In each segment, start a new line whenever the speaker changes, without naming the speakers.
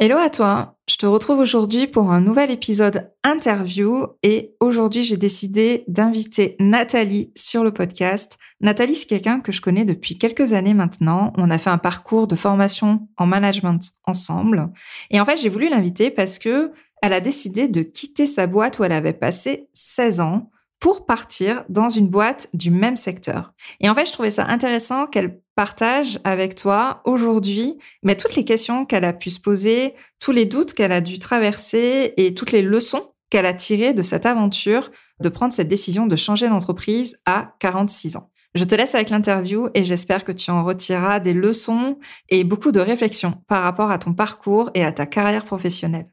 Hello à toi, je te retrouve aujourd'hui pour un nouvel épisode interview et aujourd'hui j'ai décidé d'inviter Nathalie sur le podcast. Nathalie c'est quelqu'un que je connais depuis quelques années maintenant, on a fait un parcours de formation en management ensemble et en fait j'ai voulu l'inviter parce que elle a décidé de quitter sa boîte où elle avait passé 16 ans pour partir dans une boîte du même secteur. Et en fait, je trouvais ça intéressant qu'elle partage avec toi aujourd'hui mais toutes les questions qu'elle a pu se poser, tous les doutes qu'elle a dû traverser et toutes les leçons qu'elle a tirées de cette aventure de prendre cette décision de changer d'entreprise à 46 ans. Je te laisse avec l'interview et j'espère que tu en retireras des leçons et beaucoup de réflexions par rapport à ton parcours et à ta carrière professionnelle.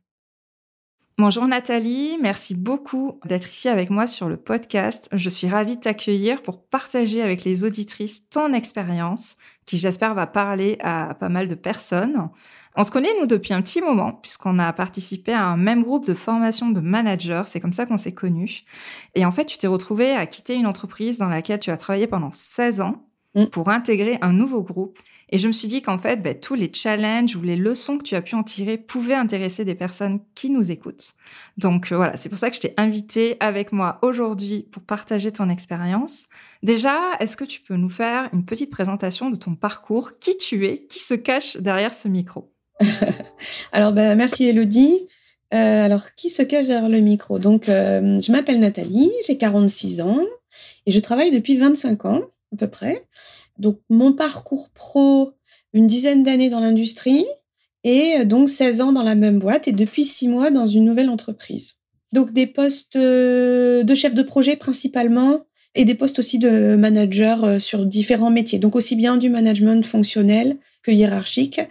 Bonjour Nathalie, merci beaucoup d'être ici avec moi sur le podcast. Je suis ravie de t'accueillir pour partager avec les auditrices ton expérience qui j'espère va parler à pas mal de personnes. On se connaît nous depuis un petit moment puisqu'on a participé à un même groupe de formation de managers, c'est comme ça qu'on s'est connus. Et en fait, tu t'es retrouvé à quitter une entreprise dans laquelle tu as travaillé pendant 16 ans mm. pour intégrer un nouveau groupe et je me suis dit qu'en fait, ben, tous les challenges ou les leçons que tu as pu en tirer pouvaient intéresser des personnes qui nous écoutent. Donc euh, voilà, c'est pour ça que je t'ai invité avec moi aujourd'hui pour partager ton expérience. Déjà, est-ce que tu peux nous faire une petite présentation de ton parcours, qui tu es, qui se cache derrière ce micro?
Alors, ben, merci Elodie. Euh, alors, qui se cache derrière le micro? Donc, euh, je m'appelle Nathalie, j'ai 46 ans et je travaille depuis 25 ans à peu près. Donc mon parcours pro, une dizaine d'années dans l'industrie et euh, donc 16 ans dans la même boîte et depuis 6 mois dans une nouvelle entreprise. Donc des postes euh, de chef de projet principalement et des postes aussi de manager euh, sur différents métiers. Donc aussi bien du management fonctionnel que hiérarchique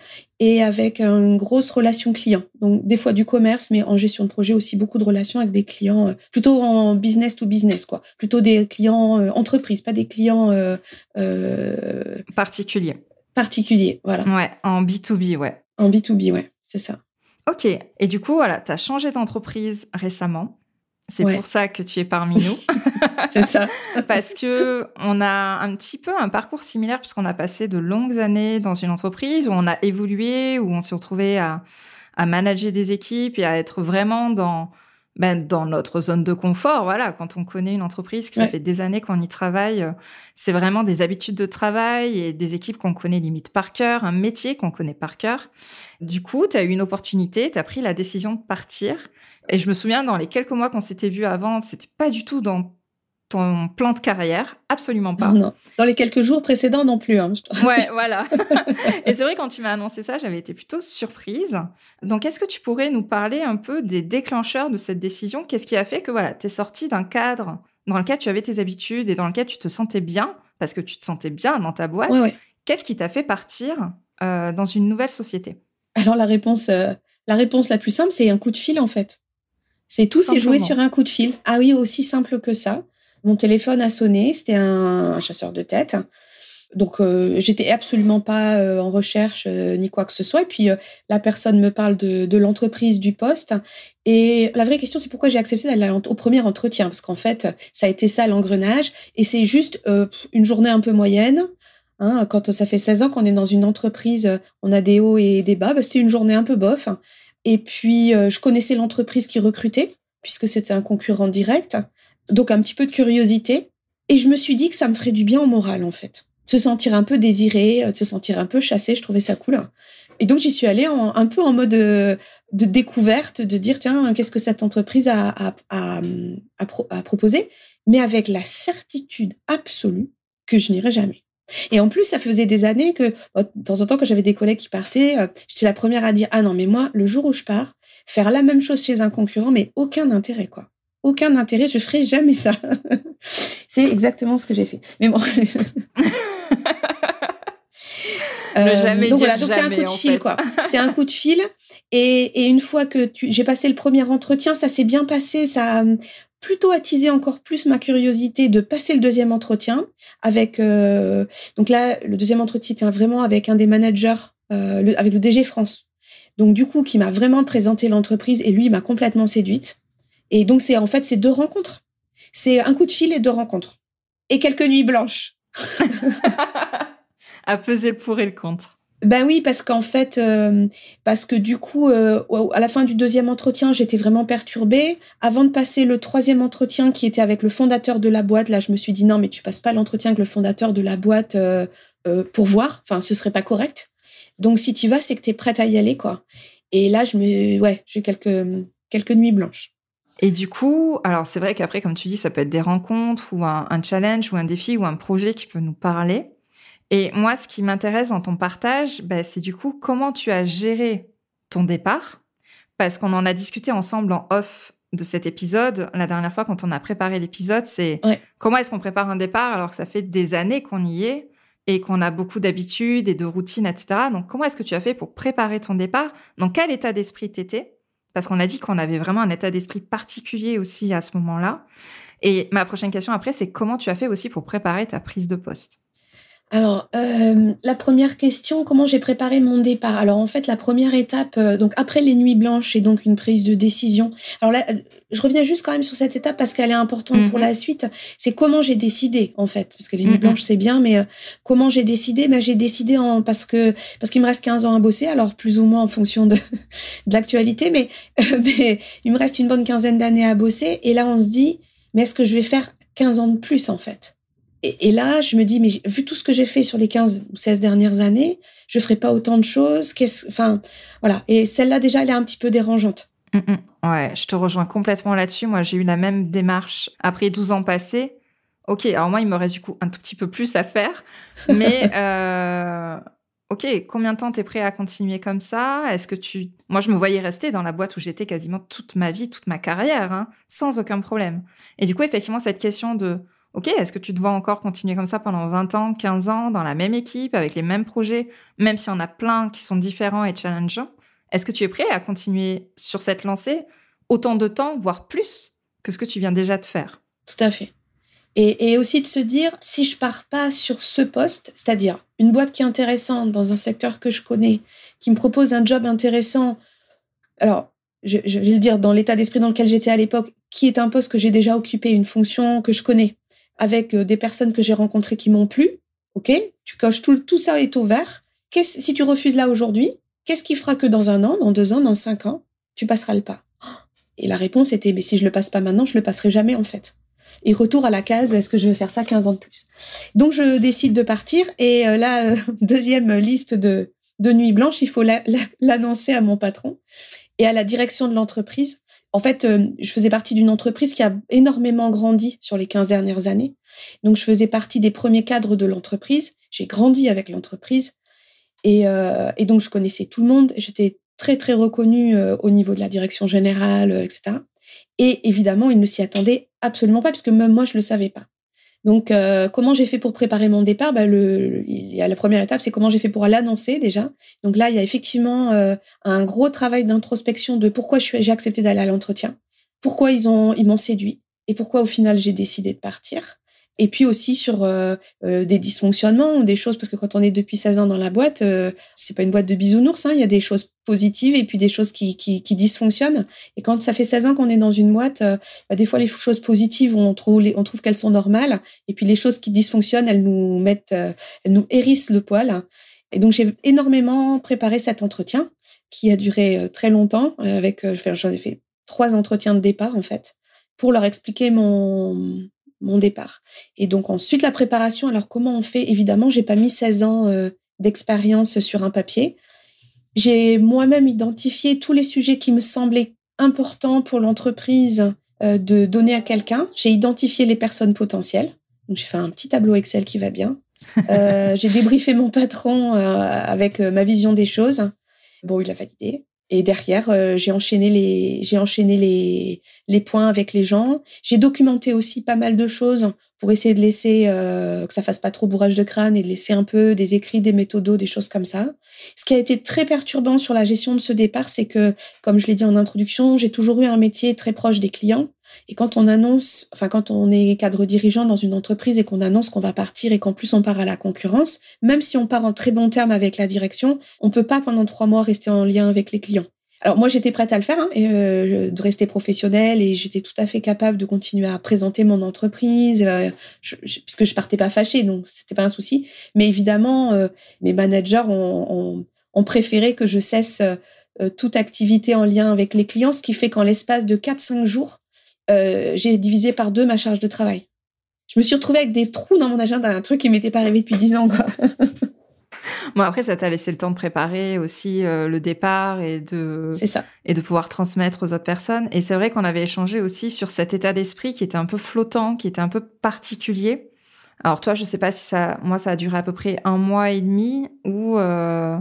et avec une grosse relation client. Donc des fois du commerce, mais en gestion de projet aussi beaucoup de relations avec des clients euh, plutôt en business to business quoi, plutôt des clients euh, entreprises, pas des clients
euh, particuliers.
Particuliers, voilà.
Ouais, en B2B, ouais.
En B2B, ouais, c'est ça.
Ok. Et du coup, voilà, tu as changé d'entreprise récemment. C'est pour ça que tu es parmi nous.
c'est ça.
Parce que on a un petit peu un parcours similaire puisqu'on a passé de longues années dans une entreprise où on a évolué, où on s'est retrouvé à, à manager des équipes et à être vraiment dans ben, dans notre zone de confort, voilà, quand on connaît une entreprise, que ça fait des années qu'on y travaille, euh, c'est vraiment des habitudes de travail et des équipes qu'on connaît limite par cœur, un métier qu'on connaît par cœur. Du coup, tu as eu une opportunité, tu as pris la décision de partir. Et je me souviens, dans les quelques mois qu'on s'était vus avant, c'était pas du tout dans ton plan de carrière, absolument pas.
Non, dans les quelques jours précédents non plus. Hein,
ouais, voilà. et c'est vrai, quand tu m'as annoncé ça, j'avais été plutôt surprise. Donc, est-ce que tu pourrais nous parler un peu des déclencheurs de cette décision? Qu'est-ce qui a fait que voilà, tu es sorti d'un cadre dans lequel tu avais tes habitudes et dans lequel tu te sentais bien, parce que tu te sentais bien dans ta boîte Qu'est-ce qui t'a fait partir euh, dans une nouvelle société?
Alors, la réponse, euh, la réponse la plus simple, c'est un coup de fil, en fait. C'est tout s'est joué sur un coup de fil. Ah oui, aussi simple que ça. Mon téléphone a sonné, c'était un, chasseur de tête. Donc euh, j'étais absolument pas euh, en recherche euh, ni quoi que ce soit. Et puis la personne me parle de, l'entreprise, du poste. Et la vraie question, c'est pourquoi j'ai accepté d'aller au premier entretien, parce qu'en fait, ça a été ça l'engrenage. Et c'est juste une journée un peu moyenne. Hein, quand ça fait 16 ans qu'on est dans une entreprise, on a des hauts et des bas. Bah, c'était une journée un peu bof. Et puis je connaissais l'entreprise qui recrutait, puisque c'était un concurrent direct donc un petit peu de curiosité. Et je me suis dit que ça me ferait du bien au moral, en fait. Se sentir un peu désiré, euh, se sentir un peu chassé, je trouvais ça cool. Et donc j'y suis allée un peu en mode euh, de, découverte, de dire tiens, qu'est-ce que cette entreprise a, à a, proposé, mais avec la certitude absolue que je n'irai jamais. Et en plus, ça faisait des années que, de temps en temps, quand j'avais des collègues qui partaient, euh, j'étais la première à dire ah non, mais moi, le jour où je pars, faire la même chose chez un concurrent, mais aucun intérêt, quoi aucun intérêt, je ferai jamais ça. c'est exactement ce que j'ai fait. Mais bon, c'est...
Euh, jamais
donc voilà, donc c'est un coup de fil, quoi. C'est un coup de fil. Et, une fois que j'ai passé le premier entretien, ça s'est bien passé, ça a plutôt attisé encore plus ma curiosité de passer le deuxième entretien avec. Euh, donc là, le deuxième entretien était vraiment avec un des managers, euh, avec le DG France. Donc du coup, qui m'a vraiment présenté l'entreprise et lui m'a complètement séduite. Et donc c'est en fait ces deux rencontres. C'est un coup de fil et deux rencontres et quelques nuits blanches.
à peser le pour et le contre.
Ben oui, parce qu'en fait, euh, parce que du coup, euh, à la fin du deuxième entretien, j'étais vraiment perturbée. Avant de passer le troisième entretien qui était avec le fondateur de la boîte, là, je me suis dit non, mais tu passes pas l'entretien avec le fondateur de la boîte euh, pour voir. Enfin, ce serait pas correct. Donc, si tu vas, c'est que tu es prête à y aller, quoi. Et là, je me, ouais, j'ai quelques quelques nuits blanches.
Et du coup, alors c'est vrai qu'après, comme tu dis, ça peut être des rencontres ou un, un challenge ou un défi ou un projet qui peut nous parler. Et moi, ce qui m'intéresse dans ton partage, bah, c'est du coup comment tu as géré ton départ, parce qu'on en a discuté ensemble en off de cet épisode. La dernière fois, quand on a préparé l'épisode, c'est comment est-ce qu'on prépare un départ alors que ça fait des années qu'on y est et qu'on a beaucoup d'habitudes et de routines, etc. Donc, comment est-ce que tu as fait pour préparer ton départ? Dans quel état d'esprit t'étais? Parce qu'on a dit qu'on avait vraiment un état d'esprit particulier aussi à ce moment-là. Et ma prochaine question après, c'est comment tu as fait aussi pour préparer ta prise de poste?
Alors, euh, la première question, comment j'ai préparé mon départ? Alors, en fait, la première étape, euh, donc après les nuits blanches et donc une prise de décision. Alors là, je reviens juste quand même sur cette étape parce qu'elle est importante pour mhm. la suite. C'est comment j'ai décidé, en fait, parce que les nuits mhm. blanches, c'est bien, mais euh, comment j'ai décidé? Ben, J'ai décidé en, parce que parce qu'il me reste 15 ans à bosser, alors plus ou moins en fonction de, de l'actualité, mais, mais il me reste une bonne quinzaine d'années à bosser. Et là, on se dit, mais est-ce que je vais faire 15 ans de plus, en fait? Et, là, je me dis, mais vu tout ce que j'ai fait sur les 15 ou 16 dernières années, je ferai pas autant de choses. Qu'est-ce, enfin, voilà. Et celle-là, déjà, elle est un petit peu dérangeante.
Mm, mm. Ouais, je te rejoins complètement là-dessus. Moi, j'ai eu la même démarche après 12 ans passés. Ok, alors moi, il me reste du coup un tout petit peu plus à faire. Mais, euh, ok, combien de temps t'es prêt à continuer comme ça? Est-ce que tu... Moi, je me voyais rester dans la boîte où j'étais quasiment toute ma vie, toute ma carrière, hein, sans aucun problème. Et du coup, effectivement, cette question de Ok, est-ce que tu te vois encore continuer comme ça pendant 20 ans, 15 ans, dans la même équipe, avec les mêmes projets, même s'il y en a plein qui sont différents et challengeants? Est-ce que tu es prêt à continuer sur cette lancée autant de temps, voire plus, que ce que tu viens déjà de faire?
Tout à fait. Et, aussi de se dire, si je pars pas sur ce poste, c'est-à-dire une boîte qui est intéressante dans un secteur que je connais, qui me propose un job intéressant, alors je, je vais le dire dans l'état d'esprit dans lequel j'étais à l'époque, qui est un poste que j'ai déjà occupé, une fonction que je connais, avec euh, des personnes que j'ai rencontrées qui m'ont plu, ok? Tu coches tout, tout ça est au vert. Si tu refuses là aujourd'hui, qu'est-ce qui fera que dans un an, dans deux ans, dans cinq ans, tu passeras le pas? Et la réponse était, mais si je le passe pas maintenant, je le passerai jamais en fait. Et retour à la case, est-ce que je vais faire ça 15 ans de plus? Donc je décide de partir et euh, la euh, deuxième liste de, de nuit blanche, il faut l'annoncer à mon patron et à la direction de l'entreprise en fait, euh, je faisais partie d'une entreprise qui a énormément grandi sur les 15 dernières années. Donc, je faisais partie des premiers cadres de l'entreprise. J'ai grandi avec l'entreprise. Et, euh, donc, je connaissais tout le monde. J'étais très, très reconnue euh, au niveau de la direction générale, etc. Et évidemment, ils ne s'y attendaient absolument pas, puisque même moi, je ne le savais pas. Donc, euh, comment j'ai fait pour préparer mon départ? Bah, le, La première étape, c'est comment j'ai fait pour l'annoncer déjà. Donc là, il y a effectivement euh, un gros travail d'introspection de pourquoi j'ai accepté d'aller à l'entretien, pourquoi ils ont ils m'ont séduit et pourquoi au final j'ai décidé de partir et puis aussi sur euh, euh, des dysfonctionnements ou des choses parce que quand on est depuis 16 ans dans la boîte euh, c'est pas une boîte de bisounours hein, il y a des choses positives et puis des choses qui, qui, dysfonctionnent. Et quand ça fait 16 ans qu'on est dans une boîte bah, des fois les choses positives on trouve on trouve qu'elles sont normales et puis les choses qui dysfonctionnent elles nous mettent elles nous hérissent le poil. Et donc j'ai énormément préparé cet entretien qui a duré très longtemps avec j'en ai fait trois entretiens de départ en fait pour leur expliquer mon mon départ. Et donc ensuite la préparation. Alors comment on fait? Évidemment, j'ai pas mis 16 ans euh, d'expérience sur un papier. J'ai moi-même identifié tous les sujets qui me semblaient importants pour l'entreprise euh, de donner à quelqu'un. J'ai identifié les personnes potentielles. Donc j'ai fait un petit tableau Excel qui va bien. Euh, j'ai débriefé mon patron avec ma vision des choses. Bon, il a validé. Et derrière, euh, j'ai enchaîné les j'ai enchaîné les les points avec les gens. J'ai documenté aussi pas mal de choses pour essayer de laisser euh, que ça fasse pas trop bourrage de crâne et de laisser un peu des écrits, des méthodos, des choses comme ça. Ce qui a été très perturbant sur la gestion de ce départ, c'est que, comme je l'ai dit en introduction, j'ai toujours eu un métier très proche des clients. Et quand on annonce, enfin quand on est cadre dirigeant dans une entreprise et qu'on annonce qu'on va partir et qu'en plus on part à la concurrence, même si on part en très bon terme avec la direction, on peut pas pendant trois mois rester en lien avec les clients. Alors moi j'étais prête à le faire, hein, euh, de rester professionnelle et j'étais tout à fait capable de continuer à présenter mon entreprise, euh, je, je, partais pas fâchée, donc c'était pas un souci. Mais évidemment, euh, mes managers ont, préféré que je cesse euh, toute activité en lien avec les clients, ce qui fait qu'en l'espace de 4-5 jours, j'ai divisé par deux ma charge de travail. Je me suis retrouvée avec des trous dans mon agenda, un truc qui m'était pas arrivé depuis 10 ans. Quoi.
Bon, après, ça t'a laissé le temps de préparer aussi euh, le départ et de,
ça.
et de pouvoir transmettre aux autres personnes. Et c'est vrai qu'on avait échangé aussi sur cet état d'esprit qui était un peu flottant, qui était un peu particulier. Alors toi, je sais pas si ça, moi, ça a duré à peu près un mois et demi où euh,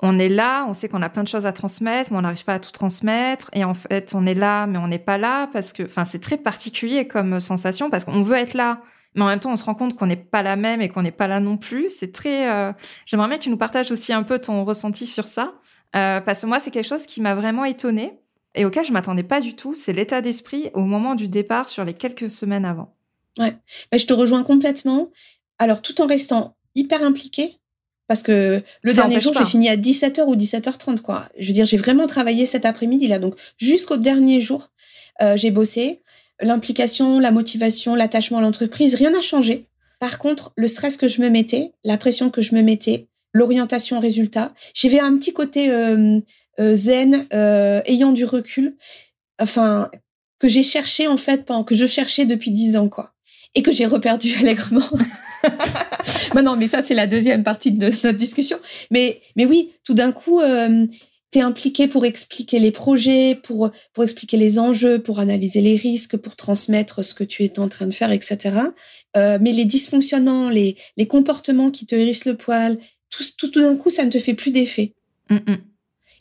on est là, on sait qu'on a plein de choses à transmettre, mais on n'arrive pas à tout transmettre. Et en fait, on est là, mais on n'est pas là parce que, enfin, c'est très particulier comme sensation parce qu'on veut être là, mais en même temps, on se rend compte qu'on n'est pas la même et qu'on n'est pas là non plus. C'est très. Euh... J'aimerais bien que tu nous partages aussi un peu ton ressenti sur ça, euh, parce que moi, c'est quelque chose qui m'a vraiment étonnée et auquel je m'attendais pas du tout. C'est l'état d'esprit au moment du départ, sur les quelques semaines avant.
Ouais, bah, je te rejoins complètement. Alors, tout en restant hyper impliquée, parce que le ça dernier jour, j'ai fini à 17h ou 17h30, quoi. Je veux dire, j'ai vraiment travaillé cet après-midi, là. Donc, jusqu'au dernier jour, euh, j'ai bossé l'implication, la motivation, l'attachement à l'entreprise, rien n'a changé. Par contre, le stress que je me mettais, la pression que je me mettais, l'orientation résultat, j'avais un petit côté euh, euh, zen, euh, ayant du recul, enfin que j'ai cherché en fait, que je cherchais depuis dix ans quoi, et que j'ai reperdu allègrement. non, mais ça c'est la deuxième partie de notre discussion. Mais mais oui, tout d'un coup, tu es impliqué pour expliquer les projets, pour, pour expliquer les enjeux, pour analyser les risques, pour transmettre ce que tu es en train de faire, etc. Euh, mais les dysfonctionnements, les, les comportements qui te hérissent le poil, tout, tout, tout d'un coup, ça ne te fait plus d'effet. Mm -mm.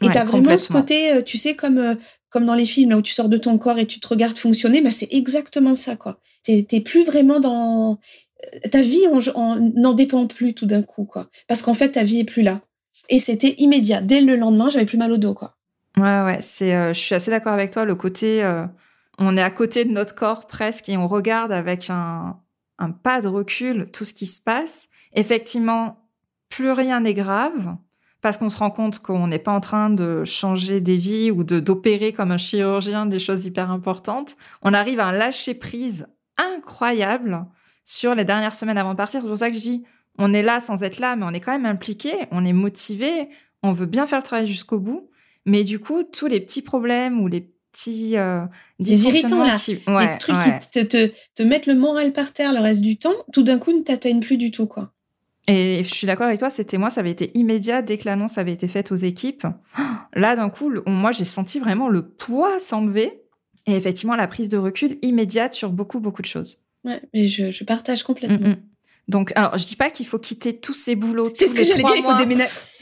Et tu as vraiment ce côté, euh, tu sais, comme, euh, comme dans les films, là où tu sors de ton corps et tu te regardes fonctionner, bah, c'est exactement ça, quoi. T'es plus vraiment dans... Ta vie n'en dépend plus tout d'un coup, quoi. Parce qu'en fait, ta vie est plus là. Et c'était immédiat. Dès le lendemain, j'avais plus mal au dos, quoi.
Ouais, ouais. C'est, euh, je suis assez d'accord avec toi. Le côté, euh, on est à côté de notre corps presque et on regarde avec un, un pas de recul tout ce qui se passe. Effectivement, plus rien n'est grave parce qu'on se rend compte qu'on n'est pas en train de changer des vies ou de d'opérer comme un chirurgien des choses hyper importantes. On arrive à un lâcher prise incroyable sur les dernières semaines avant de partir. C'est pour ça que je dis, on est là sans être là, mais on est quand même impliqué, on est motivé, on veut bien faire le travail jusqu'au bout. Mais du coup, tous les petits problèmes ou les petits euh,
irritants là, les trucs qui te, te, mettent le moral par terre le reste du temps, tout d'un coup ne t'atteignent plus du tout quoi.
Et je suis d'accord avec toi, c'était moi, ça avait été immédiat dès que l'annonce avait été faite aux équipes. Là, d'un coup, moi, j'ai senti vraiment le poids s'enlever et effectivement la prise de recul immédiate sur beaucoup, beaucoup de choses.
Ouais, mais je, je partage complètement. Mm, mm.
Donc, alors, je dis pas qu'il faut quitter tous ces boulots.
C'est ce que j'allais dire. Il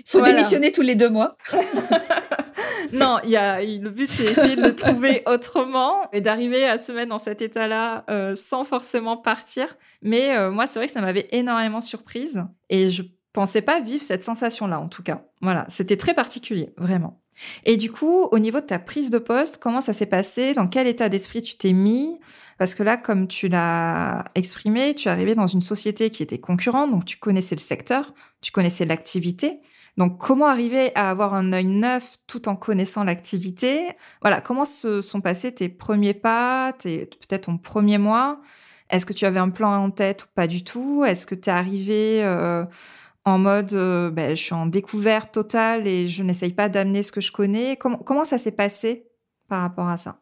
faut, faut démissionner tous les deux mois.
non, il y a le but, c'est essayer de le trouver autrement et d'arriver à se mettre dans cet état-là euh, sans forcément partir. Mais euh, moi, c'est vrai que ça m'avait énormément surprise et je pensais pas vivre cette sensation-là, en tout cas. Voilà, c'était très particulier, vraiment. Et du coup, au niveau de ta prise de poste, comment ça s'est passé? Dans quel état d'esprit tu t'es mis? Parce que là, comme tu l'as exprimé, tu es arrivé dans une société qui était concurrente, donc tu connaissais le secteur, tu connaissais l'activité. Donc, comment arriver à avoir un œil neuf tout en connaissant l'activité? Voilà, comment se sont passés tes premiers pas, peut-être ton premier mois? Est-ce que tu avais un plan en tête ou pas du tout? Est-ce que tu es arrivé euh, en mode euh, ben, je suis en découverte totale et je n'essaye pas d'amener ce que je connais. Comment, ça s'est passé par rapport à ça?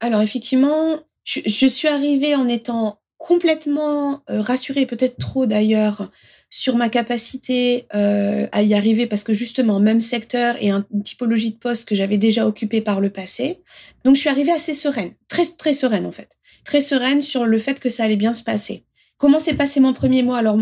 Alors effectivement, je, suis arrivée en étant complètement euh, rassurée, peut-être trop d'ailleurs, sur ma capacité euh, à y arriver parce que justement, même secteur et une typologie de poste que j'avais déjà occupé par le passé. Donc je suis arrivée assez sereine, très très sereine en fait, très sereine sur le fait que ça allait bien se passer. Comment s'est passé mon premier mois? Alors,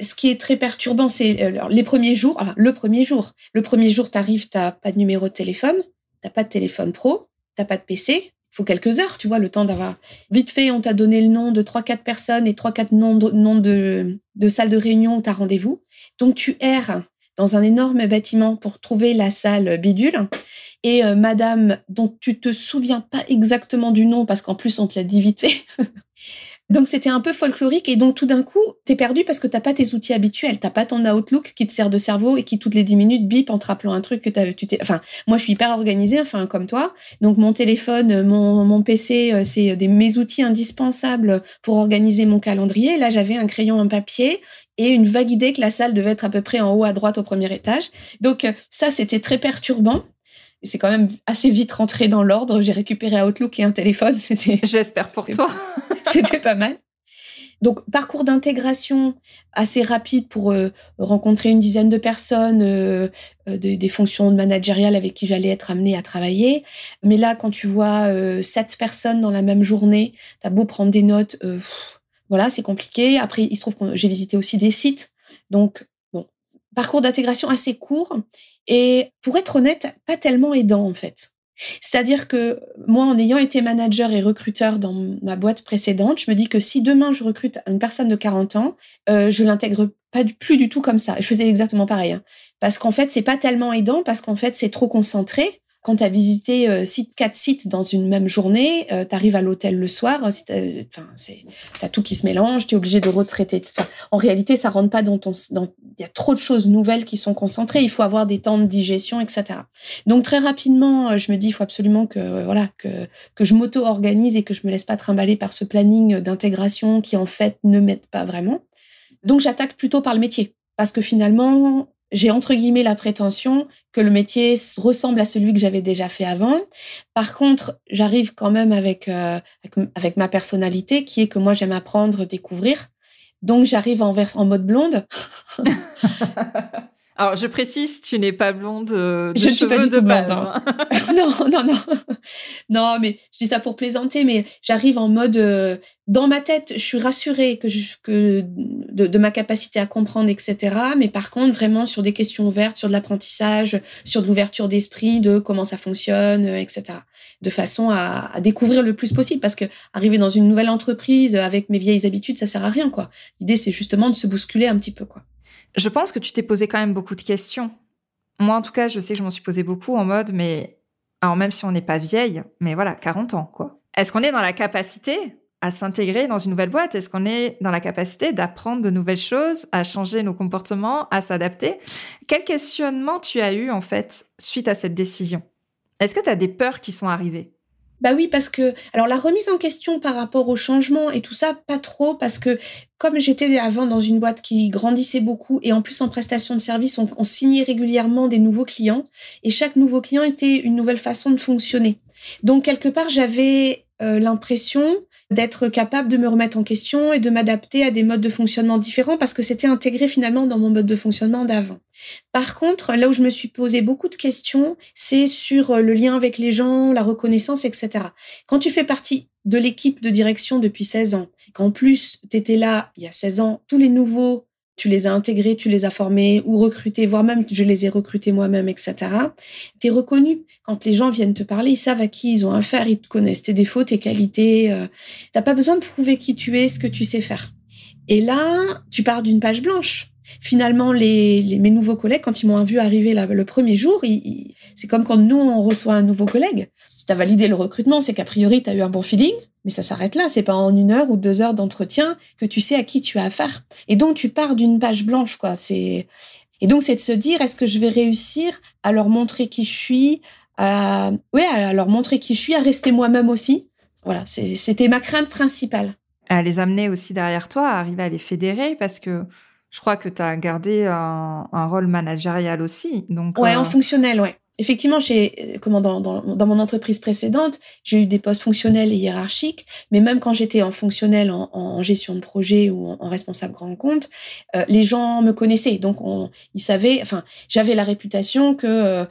ce qui est très perturbant, c'est euh, les premiers jours. Enfin, le premier jour. Le premier jour, tu arrives, tu pas de numéro de téléphone, tu pas de téléphone pro, tu pas de PC. Il faut quelques heures, tu vois, le temps d'avoir. Vite fait, on t'a donné le nom de trois quatre personnes et trois quatre noms de, noms de, de salles de réunion où tu rendez-vous. Donc tu erres dans un énorme bâtiment pour trouver la salle bidule. Et euh, madame, dont tu te souviens pas exactement du nom, parce qu'en plus on te l'a dit vite fait, Donc c'était un peu folklorique et donc tout d'un coup, t'es perdu parce que t'as pas tes outils habituels, t'as pas ton Outlook qui te sert de cerveau et qui toutes les 10 minutes bip en te rappelant un truc que t'avais, tu t'es, enfin, moi je suis hyper organisée, enfin comme toi. Donc mon téléphone, mon, mon PC, euh, c'est des mes outils indispensables pour organiser mon calendrier. Là j'avais un crayon, un papier et une vague idée que la salle devait être à peu près en haut à droite au premier étage. Donc euh, ça c'était très perturbant c'est quand même assez vite rentré dans l'ordre. J'ai récupéré Outlook et un téléphone. C'était.
J'espère pour toi.
C'était pas mal. Donc, parcours d'intégration assez rapide pour euh, rencontrer une dizaine de personnes, euh, euh, des fonctions managériales avec qui j'allais être amenée à travailler. Mais là, quand tu vois sept personnes dans la même journée, t'as beau prendre des notes, voilà, c'est compliqué. Après, il se trouve que j'ai visité aussi des sites. Donc, bon, parcours d'intégration assez court. Et pour être honnête, pas tellement aidant en fait. C'est-à-dire que moi, en ayant été manager et recruteur dans ma boîte précédente, je me dis que si demain je recrute une personne de 40 ans, euh, je l'intègre pas du, plus du tout comme ça. Je faisais exactement pareil, hein. parce qu'en fait, c'est pas tellement aidant, parce qu'en fait, c'est trop concentré. Quand tu as visité euh, site, quatre sites dans une même journée, euh, tu arrives à l'hôtel le soir, euh, enfin, c'est, t'as tout qui se mélange, tu es obligé de retraiter. en réalité, ça rentre pas dans ton, il y a trop de choses nouvelles qui sont concentrées. Il faut avoir des temps de digestion, etc. Donc très rapidement, je me dis, il faut absolument que, voilà, que, que je m'auto-organise et que je me laisse pas trimballer par ce planning d'intégration qui en fait ne m'aide pas vraiment. Donc j'attaque plutôt par le métier parce que finalement, j'ai entre guillemets la prétention que le métier ressemble à celui que j'avais déjà fait avant. Par contre, j'arrive quand même avec, euh, avec, ma personnalité qui est que moi j'aime apprendre, découvrir. Donc j'arrive en, en mode blonde.
Alors, je précise, tu n'es pas blonde euh, de je suis pas du tout base. Blonde, hein.
non, non, non. Non, mais je dis ça pour plaisanter, mais j'arrive en mode... Euh, dans ma tête, je suis rassurée que, je, que de, ma capacité à comprendre, etc. Mais par contre, vraiment sur des questions ouvertes, sur de l'apprentissage, sur de l'ouverture d'esprit, de comment ça fonctionne, euh, etc. De façon à, à, découvrir le plus possible. Parce que arriver dans une nouvelle entreprise avec mes vieilles habitudes, ça sert à rien, quoi. L'idée, c'est justement de se bousculer un petit peu, quoi.
Je pense que tu t'es posé quand même beaucoup de questions. Moi, en tout cas, je sais que je m'en suis posé beaucoup en mode, mais alors même si on n'est pas vieille, mais voilà, 40 ans, quoi. Est-ce qu'on est dans la capacité à s'intégrer dans une nouvelle boîte? Est-ce qu'on est dans la capacité d'apprendre de nouvelles choses, à changer nos comportements, à s'adapter? Quel questionnement tu as eu en fait suite à cette décision? Est-ce que tu as des peurs qui sont arrivées?
Bah oui, parce que alors la remise en question par rapport au changement et tout ça, pas trop, parce que comme j'étais avant dans une boîte qui grandissait beaucoup et en plus en prestation de service, on, signait régulièrement des nouveaux clients et chaque nouveau client était une nouvelle façon de fonctionner. Donc quelque part, j'avais euh, l'impression d'être capable de me remettre en question et de m'adapter à des modes de fonctionnement différents parce que c'était intégré finalement dans mon mode de fonctionnement d'avant. Par contre, là où je me suis posé beaucoup de questions, c'est sur euh, le lien avec les gens, la reconnaissance, etc. Quand tu fais partie de l'équipe de direction depuis 16 ans, qu'en plus tu étais là il y a 16 ans, tous les nouveaux tu les as intégrés, tu les as formés ou recrutés, voire même je les ai recrutés moi-même, etc. Tu es reconnu. Quand les gens viennent te parler, ils savent à qui ils ont affaire, ils te connaissent tes défauts, tes qualités. Euh, t'as pas besoin de prouver qui tu es, ce que tu sais faire. Et là, tu pars d'une page blanche. Finalement, mes nouveaux collègues, quand ils m'ont vu arriver le premier jour, c'est comme quand nous, on reçoit un nouveau collègue. Si tu as validé le recrutement, c'est qu'a priori, tu as eu un bon feeling. Mais ça s'arrête là, c'est pas en une heure ou deux heures d'entretien que tu sais à qui tu as affaire. Et donc tu pars d'une page blanche, quoi. C'est et donc c'est de se dire est-ce que je vais réussir à leur montrer qui je suis, à ouais, à leur montrer qui je suis, à rester moi-même aussi? Voilà, c'était ma crainte principale.
À les amener aussi derrière toi, à arriver à les fédérer, parce que je crois que tu as gardé un, rôle managérial aussi. Donc,
ouais, en euh, fonctionnel, ouais effectivement, chez, euh, comment, dans, dans, mon entreprise précédente, j'ai eu des postes fonctionnels et hiérarchiques, mais même quand j'étais en fonctionnel, en, gestion de projet ou en, responsable grand compte, euh, les gens me connaissaient. Donc, on, ils savaient, enfin, j'avais la réputation que, euh,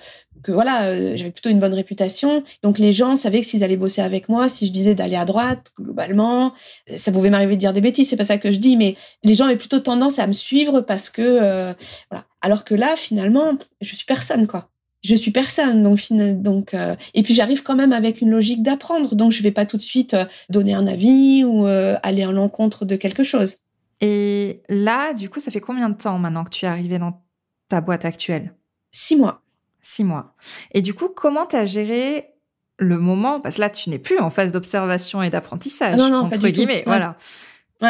que voilà, j'avais plutôt une bonne réputation. Donc, les gens savaient que s'ils allaient bosser avec moi, si je disais d'aller à droite, globalement, ça pouvait m'arriver de dire des bêtises, c'est pas ça que je dis, mais les gens avaient plutôt tendance à me suivre parce que, voilà. Alors que là, finalement, je suis personne, quoi. Je suis personne donc donc euh, et puis j'arrive quand même avec une logique d'apprendre donc je vais pas tout de suite euh, donner un avis ou euh, aller à l'encontre de quelque chose.
Et là, du coup, ça fait combien de temps maintenant que tu es arrivé dans ta boîte actuelle?
Six mois.
Six mois. Et du coup, comment tu as géré le moment? Parce que là, tu n'es plus en phase d'observation et d'apprentissage,
non,
entre guillemets. Voilà.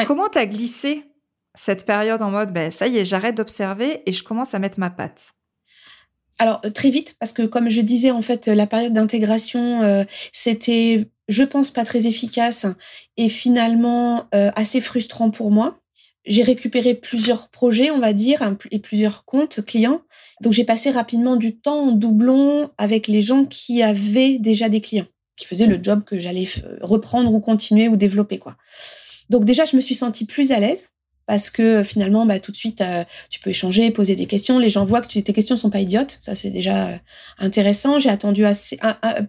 Comment tu as glissé cette période en mode, ben, ça y est, j'arrête d'observer et je commence à mettre ma patte?
Alors euh, très vite parce que comme je disais en fait la période d'intégration euh, c'était je pense pas très efficace et finalement euh, assez frustrant pour moi. J'ai récupéré plusieurs projets, on va dire, et plusieurs comptes clients. Donc j'ai passé rapidement du temps en doublon avec les gens qui avaient déjà des clients, qui faisaient le job que j'allais reprendre ou continuer ou développer quoi. Donc déjà je me suis sentie plus à l'aise parce que finalement, bah, tout de suite, euh, tu peux échanger, poser des questions. Les gens voient que tes questions sont pas idiotes. Ça, c'est déjà euh, intéressant. J'ai attendu assez,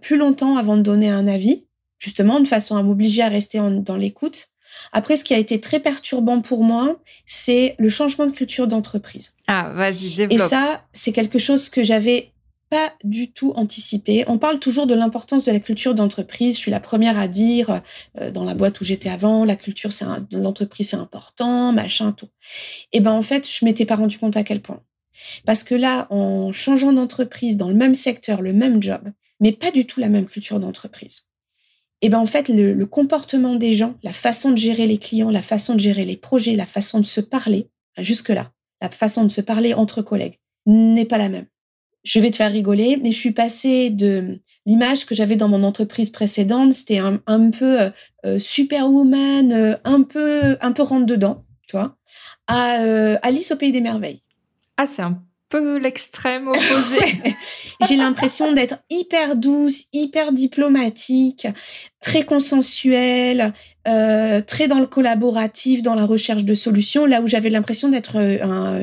plus longtemps avant de donner un avis, justement, de façon à m'obliger à rester dans l'écoute. Après, ce qui a été très perturbant pour moi, c'est le changement de culture d'entreprise.
Ah, vas-y, développe.
Et ça, c'est quelque chose que j'avais pas du tout anticipé. On parle toujours de l'importance de la culture d'entreprise. Je suis la première à dire euh, dans la boîte où j'étais avant, la culture c'est l'entreprise c'est important, machin tout. Et ben en fait, je m'étais pas rendu compte à quel point. Parce que là, en changeant d'entreprise dans le même secteur, le même job, mais pas du tout la même culture d'entreprise. Et ben en fait, le, le comportement des gens, la façon de gérer les clients, la façon de gérer les projets, la façon de se parler, jusque là, la façon de se parler entre collègues n'est pas la même je vais te faire rigoler, mais je suis passée de l'image que j'avais dans mon entreprise précédente, c'était un, peu euh, euh superwoman, euh, un peu un peu rentre dedans, tu vois, à Alice au pays des merveilles.
Ah, c'est un peu l'extrême opposé.
J'ai l'impression d'être hyper douce, hyper diplomatique, très consensuelle, euh, très dans le collaboratif, dans la recherche de solutions, là où j'avais l'impression d'être un,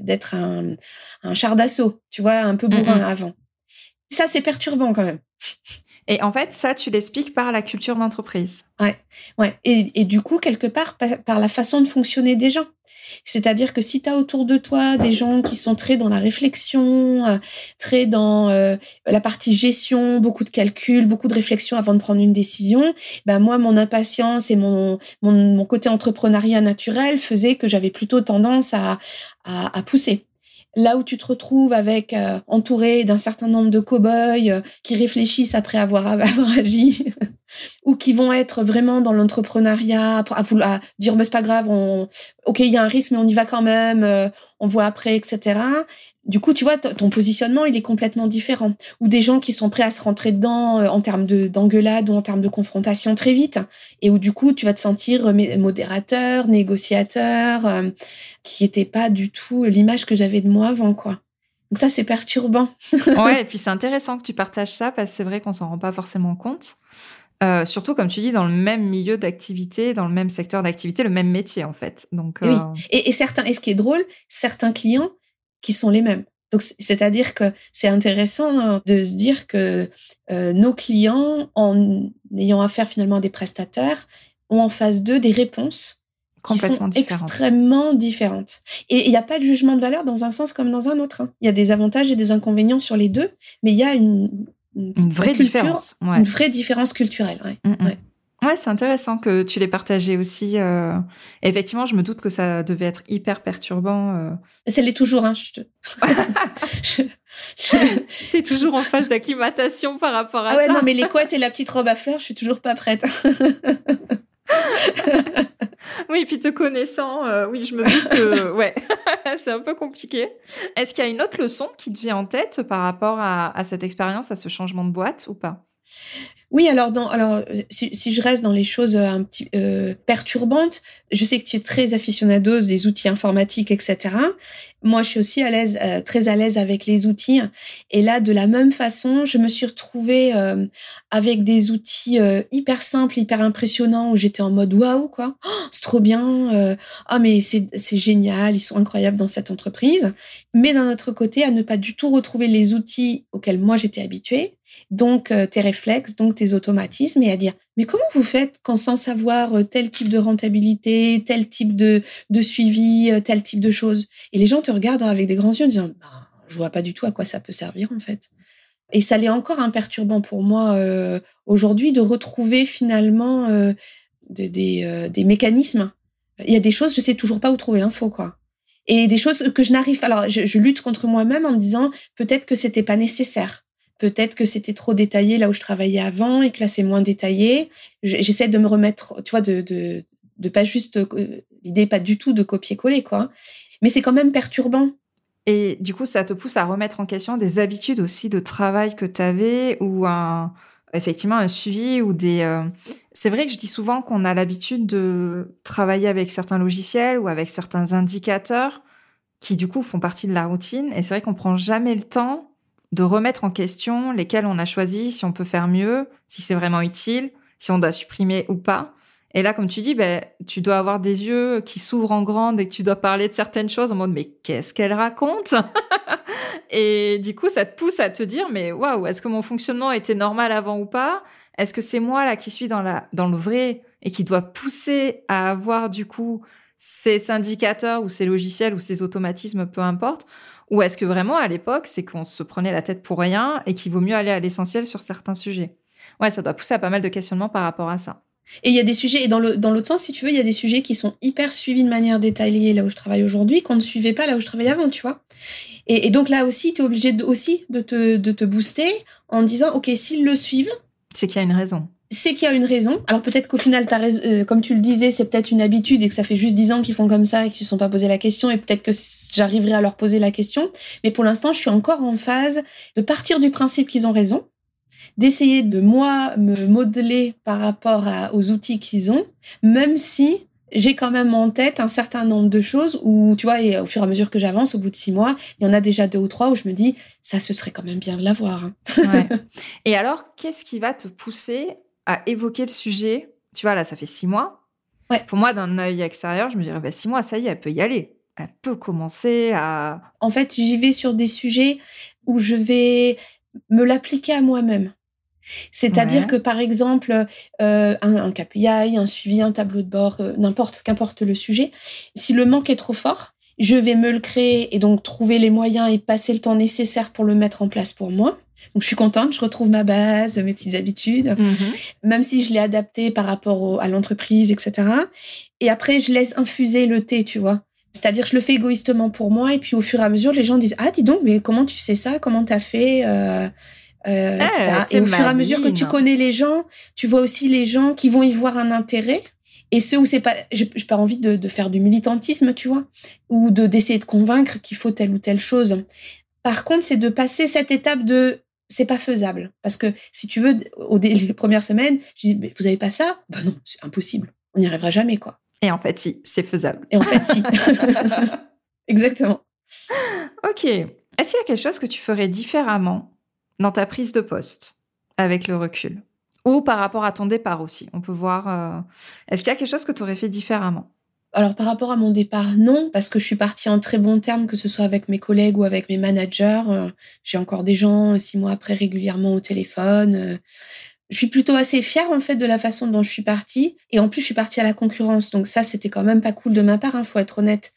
d'être un, un char d'assaut, tu vois, un peu bourrin avant. Ça, c'est perturbant quand même.
Et en fait, ça, tu l'expliques par la culture d'entreprise.
Ouais, ouais. Et, et, du coup, quelque part, par, la façon de fonctionner des gens. C'est-à-dire que si tu as autour de toi des gens qui sont très dans la réflexion, euh, très dans euh, la partie gestion, beaucoup de calculs, beaucoup de réflexion avant de prendre une décision, ben moi, mon impatience et mon, mon, côté entrepreneuriat naturel faisait que j'avais plutôt tendance à, à, pousser. Là où tu te retrouves avec euh, entouré d'un certain nombre de cow-boys qui réfléchissent après avoir, avoir agi ou qui vont être vraiment dans l'entrepreneuriat à, vouloir dire mais c'est pas grave on ok il y a un risque mais on y va quand même euh, on voit après etc du coup, tu vois, ton positionnement, il est complètement différent. Ou des gens qui sont prêts à se rentrer dedans euh, en termes de d'engueulade ou en termes de confrontation très vite, et où du coup, tu vas te sentir euh, modérateur, négociateur, euh, qui n'était pas du tout l'image que j'avais de moi avant, quoi. Donc ça, c'est perturbant.
ouais, et puis c'est intéressant que tu partages ça parce que c'est vrai qu'on s'en rend pas forcément compte. Surtout, comme tu dis, dans le même milieu d'activité, dans le même secteur d'activité, le même métier, en fait. Donc,
oui. Et, et, certains, et ce qui est drôle, certains clients qui sont les mêmes. Donc, c'est-à-dire que c'est intéressant hein, de se dire que euh, nos clients, en ayant affaire finalement à des prestataires, ont en face d'eux des réponses
complètement
qui sont extrêmement différentes. Et il n'y a pas de jugement de valeur dans un sens comme dans un autre. Hein. Il y a des avantages et des inconvénients sur les deux, mais il y a une,
une, vraie différence,
une vraie différence culturelle. Ouais. Mm, mm. ouais.
Ouais, c'est intéressant que tu l'aies partagé aussi. Euh... Effectivement, je me doute que ça devait être hyper perturbant. Euh...
Ça l'est toujours, hein. Je
te... T'es toujours en phase d'acclimatation par rapport à
ah ouais,
ça.
non, mais les couettes et la petite robe à fleurs, je suis toujours pas prête.
oui, puis te connaissant, euh, oui, je me doute que ouais, c'est un peu compliqué. Est-ce qu'il y a une autre leçon qui te vient en tête par rapport à, à cette expérience, à ce changement de boîte ou pas?
Oui, alors, alors si, je reste dans les choses euh, un petit euh, perturbantes, je sais que tu es très aficionadeuse des outils informatiques, etc. Moi, je suis aussi à l'aise, euh, très à l'aise avec les outils. Et là, de la même façon, je me suis retrouvée euh, avec des outils hyper simples, hyper impressionnants, où j'étais en mode waouh, quoi. Oh, c'est trop bien. Ah, mais c'est génial. Ils sont incroyables dans cette entreprise. Mais d'un autre côté, à ne pas du tout retrouver les outils auxquels moi j'étais habituée donc euh, tes réflexes, donc tes automatismes, et à dire mais comment vous faites quand sans savoir euh, tel type de rentabilité, tel type de, de suivi, euh, tel type de choses? Et les gens te regardent avec des grands yeux en disant bah, Je vois pas du tout à quoi ça peut servir en fait. Et ça l'est encore un perturbant pour moi aujourd'hui de retrouver finalement des, des mécanismes. Il y a des choses, je sais toujours pas où trouver l'info, quoi. Et des choses que je n'arrive. Alors, je, je, lutte contre moi-même en me disant peut-être que c'était pas nécessaire. Peut-être que c'était trop détaillé là où je travaillais avant et que là c'est moins détaillé. J'essaie de me remettre, tu vois, de, de, pas juste. L'idée pas du tout de copier-coller, quoi. Mais c'est quand même perturbant
et du coup, ça te pousse à remettre en question des habitudes aussi de travail que tu avais ou effectivement un suivi ou des. Euh, c'est vrai que je dis souvent qu'on a l'habitude de travailler avec certains logiciels ou avec certains indicateurs qui du coup font partie de la routine. Et c'est vrai qu'on prend jamais le temps de remettre en question lesquels on a choisis, si on peut faire mieux, si c'est vraiment utile, si on doit supprimer ou pas. Et là, comme tu dis, ben, tu dois avoir des yeux qui s'ouvrent en grand et que tu dois parler de certaines choses en mode mais qu'est-ce qu'elle raconte? Et du coup, ça te pousse à te dire mais waouh, est-ce que mon fonctionnement était normal avant ou pas? Est-ce que c'est moi là qui suis dans la dans le vrai et qui doit pousser à avoir du coup ces indicateurs ou ces logiciels ou ces automatismes, peu importe? Ou est-ce que vraiment à l'époque, c'est qu'on se prenait la tête pour rien et qu'il vaut mieux aller à l'essentiel sur certains sujets? Ouais, ça doit pousser à pas mal de questionnements par rapport à ça.
Et il y a des sujets, et dans l'autre dans sens, si tu veux, il y a des sujets qui sont hyper suivis de manière détaillée là où je travaille aujourd'hui, qu'on ne suivait pas là où je travaillais avant, tu vois. Et, donc là aussi, tu es obligé de, aussi de te, de te booster en disant, OK, s'ils le suivent.
C'est qu'il y a une raison.
C'est qu'il y a une raison. Alors peut-être qu'au final, as euh, comme tu le disais, c'est peut-être une habitude et que ça fait juste dix ans qu'ils font comme ça et qu'ils ne se sont pas posé la question et peut-être que j'arriverai à leur poser la question. Mais pour l'instant, je suis encore en phase de partir du principe qu'ils ont raison d'essayer de moi me modeler par rapport aux outils qu'ils ont, même si j'ai quand même en tête un certain nombre de choses où, tu vois, et au fur et à mesure que j'avance, au bout de six mois, il y en a déjà deux ou trois où je me dis, ça, ce serait quand même bien de l'avoir. Hein.
Et alors, qu'est-ce qui va te pousser à évoquer le sujet Tu vois, là, ça fait six mois.
Ouais.
Pour moi, d'un œil extérieur, je me dirais, bah, six mois, ça y est, elle peut y aller. Elle peut commencer à...
En fait, j'y vais sur des sujets où je vais me l'appliquer à moi-même. C'est-à-dire que par exemple, euh, un, un, KPI, un suivi, un tableau de bord, euh, n'importe, qu'importe le sujet, si le manque est trop fort, je vais me le créer et donc trouver les moyens et passer le temps nécessaire pour le mettre en place pour moi. Donc je suis contente, je retrouve ma base, mes petites habitudes, mhm. même si je l'ai adapté par rapport à l'entreprise, etc. Et après, je laisse infuser le thé, tu vois. C'est-à-dire, je le fais égoïstement pour moi, et puis au fur et à mesure, les gens disent Ah, dis donc, mais comment tu sais ça? Comment t'as fait? Euh, euh, eh, Et au fur et à mesure que tu connais les gens, tu vois aussi les gens qui vont y voir un intérêt. Et ceux où c'est pas, j'ai pas envie de, de, faire du militantisme, tu vois, ou de d'essayer de convaincre qu'il faut telle ou telle chose. Par contre, c'est de passer cette étape de c'est pas faisable. Parce que si tu veux, au les premières semaines, je dis, mais vous avez pas ça? Ben non, c'est impossible. On n'y arrivera jamais, quoi.
Et en fait, si, c'est faisable.
Et en fait, si. Exactement.
Ok. Est-ce qu'il y a quelque chose que tu ferais différemment dans ta prise de poste avec le recul? Ou par rapport à ton départ aussi? On peut voir. Euh, est-ce qu'il y a quelque chose que tu aurais fait différemment?
Alors par rapport à mon départ, non, parce que je suis partie en très bons termes, que ce soit avec mes collègues ou avec mes managers. Euh, j'ai encore des gens euh, six mois après régulièrement au téléphone. Je suis plutôt assez fière en fait de la façon dont je suis partie. Et en plus, je suis partie à la concurrence, donc ça c'était quand même pas cool de ma part, il hein, faut être honnête.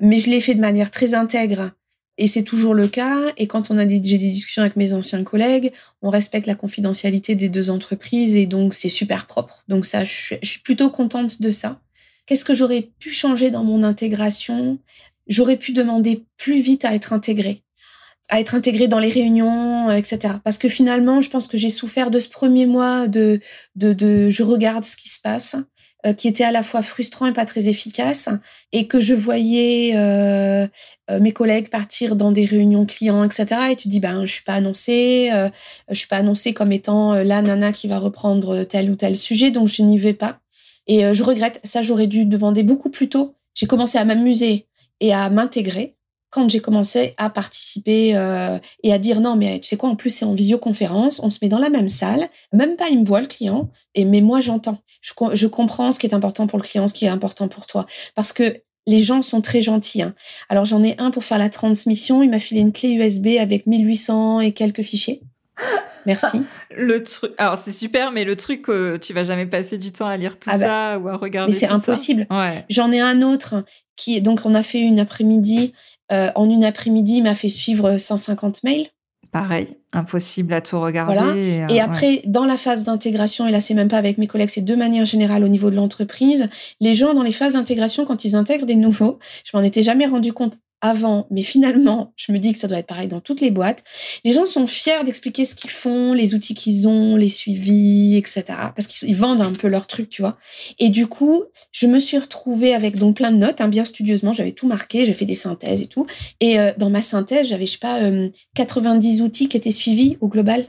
Mais je l'ai fait de manière très intègre. Et c'est toujours le cas. Et quand on a des, j'ai des discussions avec mes anciens collègues, on respecte la confidentialité des deux entreprises et donc c'est super propre. Donc ça, je suis plutôt contente de ça. Qu'est-ce que j'aurais pu changer dans mon intégration? J'aurais pu demander plus vite à être intégrée à être intégrée dans les réunions, etc. Parce que finalement, je pense que j'ai souffert de ce premier mois de, de, de je regarde ce qui se passe euh, qui était à la fois frustrant et pas très efficace, et que je voyais euh, euh, mes collègues partir dans des réunions clients, etc. Et tu dis, ben, je suis pas annoncée, euh, je suis pas annoncée comme étant la nana qui va reprendre tel ou tel sujet, donc je n'y vais pas. Et je regrette, ça j'aurais dû demander beaucoup plus tôt. J'ai commencé à m'amuser et à m'intégrer quand j'ai commencé à participer euh, et à dire non, mais tu sais quoi, en plus c'est en visioconférence, on se met dans la même salle, même pas il me voit le client, et mais moi j'entends, je, je comprends ce qui est important pour le client, ce qui est important pour toi, parce que les gens sont très gentils. Hein. Alors j'en ai un pour faire la transmission, il m'a filé une clé USB avec 1800 et quelques fichiers. Merci.
le truc. Alors c'est super, mais le truc, que tu vas jamais passer du temps à lire tout ah bah, ça ou à regarder.
Mais c'est impossible. J'en ai un autre qui donc on a fait une après-midi. Euh, en une après-midi, il m'a fait suivre 150 mails.
Pareil, impossible à tout regarder.
Euh, et, après, dans la phase d'intégration, et là c'est même pas avec mes collègues, c'est de manière générale au niveau de l'entreprise, les gens dans les phases d'intégration, quand ils intègrent des nouveaux, je m'en étais jamais rendu compte avant, mais finalement, je me dis que ça doit être pareil dans toutes les boîtes. Les gens sont fiers d'expliquer ce qu'ils font, les outils qu'ils ont, les suivis, etc. Parce qu'ils vendent un peu leur truc, tu vois. Et du coup, je me suis retrouvée avec donc plein de notes, hein, bien studieusement. J'avais tout marqué, j'ai fait des synthèses et tout. Et euh, dans ma synthèse, j'avais, je sais pas, 90 euh, outils qui étaient suivis au global.